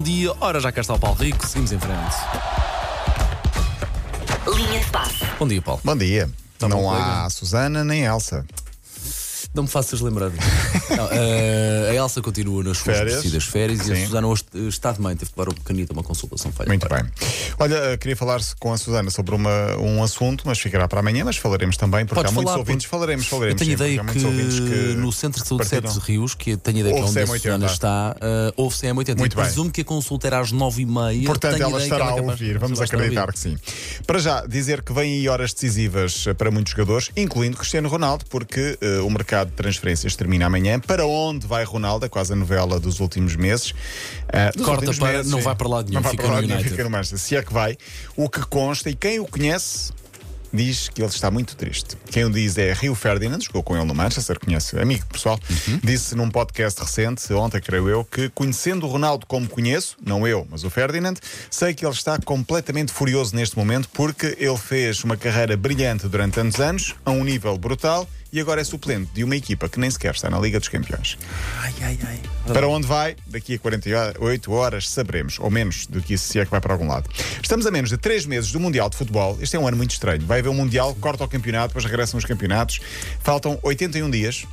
dia. Ora, já cá está o Paulo Rico, seguimos em frente. Linha de passe. Bom dia, Paulo. Bom dia. Tá bom, não colega? há Susana nem Elsa. Não me faças lembrar. Não, eh, a Elsa continua nas suas Férias. merecidas férias e a Sim. Susana hoje eh, está de mãe, teve que levar o pequenito a uma consultação falha. Muito bem. Olha, eh, queria falar com a Susana sobre uma, um assunto, mas ficará para amanhã, mas falaremos também, porque Podes há muitos falar, ouvintes. porque Falaremos, Eu falaremos. tenho sim, ideia que, que no Centro de Saúde. Sete Rios, que tenho ideia que é onde a CM80. Susana está, uh, houve CM80. Muito e bem. presumo que a consulta era às 9h30. Portanto, tenho ela ideia que estará é a capaz- ouvir, vamos ela a acreditar ouvir. que sim. Para já, dizer que vêm aí horas decisivas para muitos jogadores, incluindo Cristiano Ronaldo, porque eh, o mercado de transferências termina amanhã. Para onde vai Ronaldo? É quase a novela dos últimos meses. Dos Corta últimos para- não vai para lado nenhum, não vai para lado nenhum, fica no Manchester. Se é que vai, o que consta e quem o conhece. Diz que ele está muito triste. Quem o diz é Rio Ferdinand, jogou com ele no Manchester, conhece, amigo pessoal. Uhum. Disse num podcast recente, ontem creio eu, que conhecendo o Ronaldo como conheço, não eu, mas o Ferdinand, sei que ele está completamente furioso neste momento porque ele fez uma carreira brilhante durante tantos anos, a um nível brutal, e agora é suplente de uma equipa que nem sequer está na Liga dos Campeões. Ai, ai, ai. Para onde vai, daqui a 48 horas saberemos, ou menos do que isso, se é que vai para algum lado. Estamos a menos de 3 meses do Mundial de Futebol. Este é um ano muito estranho. Vai haver um Mundial, corta o campeonato, depois regressam os campeonatos. Faltam 81 dias.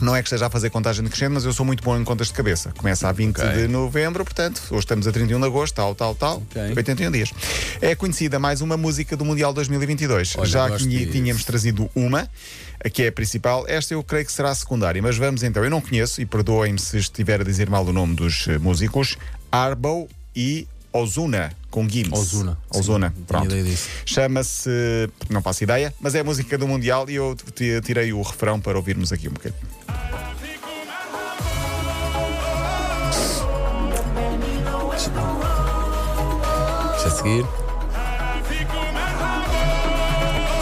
Não é que esteja a fazer contagem decrescente, mas eu sou muito bom em contas de cabeça. Começa a 20 Ok. de novembro, portanto, hoje estamos a 31 de agosto, tal, tal, tal. Ok. 81 dias. É conhecida mais uma música do Mundial 2022. Olha, Já tínhamos trazido uma, que é a principal. Esta eu creio que será a secundária, mas vamos então. Eu não conheço, e perdoem-me se estiver a dizer mal o nome dos eh, músicos, Arbo e Ozuna, com Gims. Ozuna. Ozuna, Sim, pronto. Chama-se, não faço ideia, mas é a música do Mundial e eu tirei o refrão para ouvirmos aqui um bocadinho. Deixa a seguir.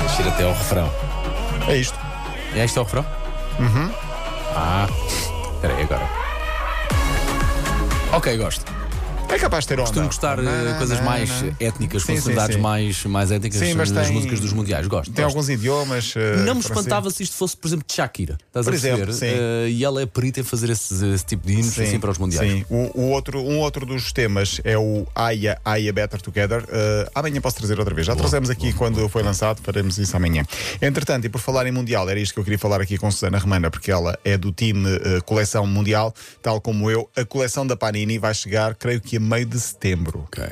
Deixa ir até ao refrão. É isto. É este é o refrão? Uhum. Ah, espera aí agora. Ok, gosto. É capaz de ter onda. Costumo gostar de coisas não, mais não. étnicas, Sim, sim. mais, mais étnicas Sim, mas nas tem- músicas dos mundiais. Gosto. Tem gosto. alguns idiomas. eh, Não me espantava se isto fosse, por exemplo, de Shakira. Estás Por a perceber? exemplo, sim. Eh, e ela é perita em fazer esse, esse tipo de hinos assim para os mundiais. Sim. O, o outro, um outro dos temas é o Aya, Aya Better Together. Uh, amanhã posso trazer outra vez. Já trouxemos aqui quando foi lançado, faremos isso amanhã. Entretanto, e por falar em Mundial, era isto que eu queria falar aqui com Susana Romana, porque ela é do time uh, Coleção Mundial, tal como eu. A coleção da Panini vai chegar, creio que a meio de setembro. Ok. Uh,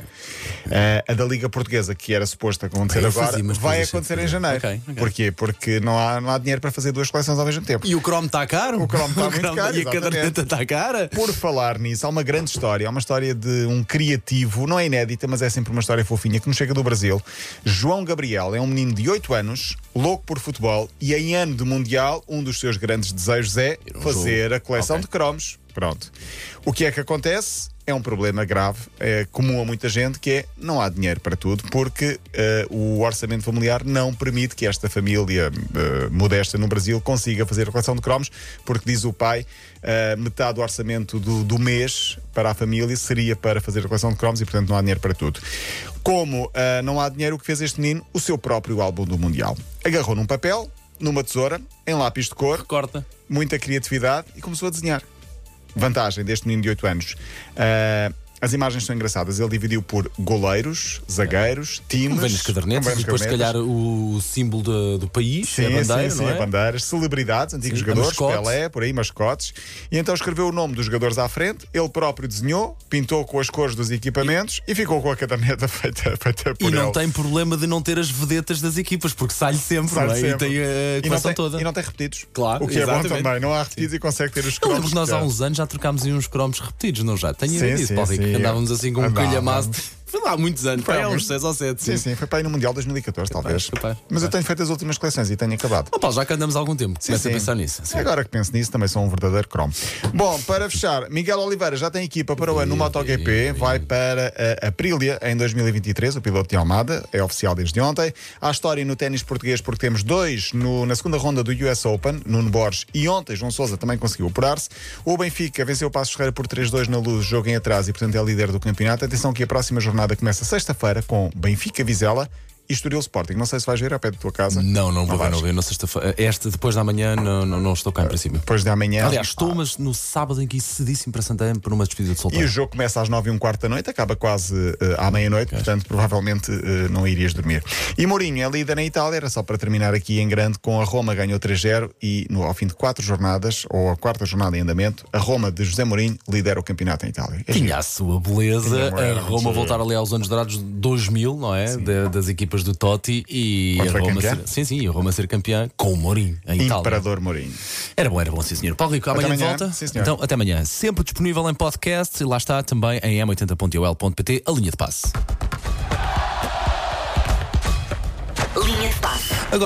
a da Liga Portuguesa, que era suposto acontecer eu agora, fazia, vai acontecer em janeiro. Ok, ok. Porquê? Porque não há, não há dinheiro para fazer duas coleções ao mesmo tempo. E o Chrome está caro? O Chrome está muito caro, E a exatamente. caderneta está cara? Por falar nisso, há uma grande história, há uma história de um criativo, não é inédita, mas é sempre uma história fofinha, que nos chega do Brasil. João Gabriel é um menino de 8 anos, louco por futebol, e em ano de Mundial, um dos seus grandes desejos é fazer a coleção Ok. de cromos. Pronto. O que é que acontece? É um problema grave, é comum a muita gente, que é não há dinheiro para tudo, porque eh, o orçamento familiar não permite que esta família eh, modesta no Brasil consiga fazer a coleção de cromos, porque diz o pai, eh, metade do orçamento do, do mês para a família seria para fazer a coleção de cromos e, portanto, não há dinheiro para tudo. Como não há dinheiro, o que fez este menino? O seu próprio álbum do Mundial. Agarrou num papel, numa tesoura, em lápis de cor, Corta. muita criatividade e começou a desenhar. Vantagem deste menino de 8 anos. Ah, as imagens são engraçadas. Ele dividiu por goleiros, zagueiros, times. Vem nas cadernetas com e várias depois, se calhar, o símbolo do, do país, Sim, é a bandeira, sim, sim, é? a bandeiras, celebridades, antigos Sim, jogadores. Pelé, por aí, mascotes. E então escreveu o nome dos jogadores à frente, ele próprio desenhou, pintou com as cores dos equipamentos e, ficou com a caderneta feita, feita por E não ele. tem problema de não ter as vedetas das equipas, porque sai sempre, Sai é? sempre. E tem a E não coleção tem, toda. e não tem repetidos. Claro, O que é exatamente. bom também. Não há repetidos e consegue ter os Eu lembro cromos que nós há uns anos já trocámos uns cromos repetidos, não já? Tenho Sim, disso, sim, sim. Andávamos assim com um calhamaço. Foi lá há muitos anos, foi há uns muito- 6 ou 7. Sim, sim, foi para aí no Mundial 2014, talvez. Mas eu tenho feito as últimas coleções e tenho acabado. Paulo, já que andamos há algum tempo, Sim, começa a pensar nisso. Agora que penso nisso, também sou um verdadeiro cromo. Bom, para fechar, Miguel Oliveira já tem equipa para o ano no MotoGP, vai para a Aprilia em 2023, o piloto de Almada, é oficial desde ontem. Há história no ténis português porque temos dois no- na segunda ronda do US Open, Nuno Borges e ontem João Sousa também conseguiu operar-se. O Benfica venceu o Passos Ferreira por 3-2 na luz, jogo em atraso e portanto é líder do campeonato. Atenção que a próxima jornada começa sexta-feira com Benfica Vizela Estoril Sporting. Não sei se vais ver ao pé da tua casa. Não, não vou ver, não ver. Na sexta-feira. Esta, depois da manhã, não, não, não estou cá em princípio. Depois de amanhã. Aliás, estou, mas no sábado em que cedíssimo para Santana para uma despedida de E solteiro. o jogo começa às nove e um quarto da noite, acaba quase eh, à meia-noite, portanto, provavelmente eh, não irias dormir. E Mourinho é líder na Itália, era só para terminar aqui em grande, com a Roma ganhou 3-0 e no, ao fim de quatro jornadas, ou a quarta jornada em andamento, a Roma de José Mourinho lidera o campeonato em Itália. É Tinha a sua beleza, a Roma voltar ali aos anos dourados de 2000, não é? Da- das equipas do Totti e Quando a Roma ser, sim, sim, a Roma ser campeã com o Mourinho em Itália. Imperador Mourinho. Era bom, era bom, sim, senhor. Paulo Rico, amanhã, de amanhã. volta. Sim, senhor. Então, até amanhã. Sempre disponível em podcast e lá está também em m80.ol.pt, a linha de passe. Linha de passe.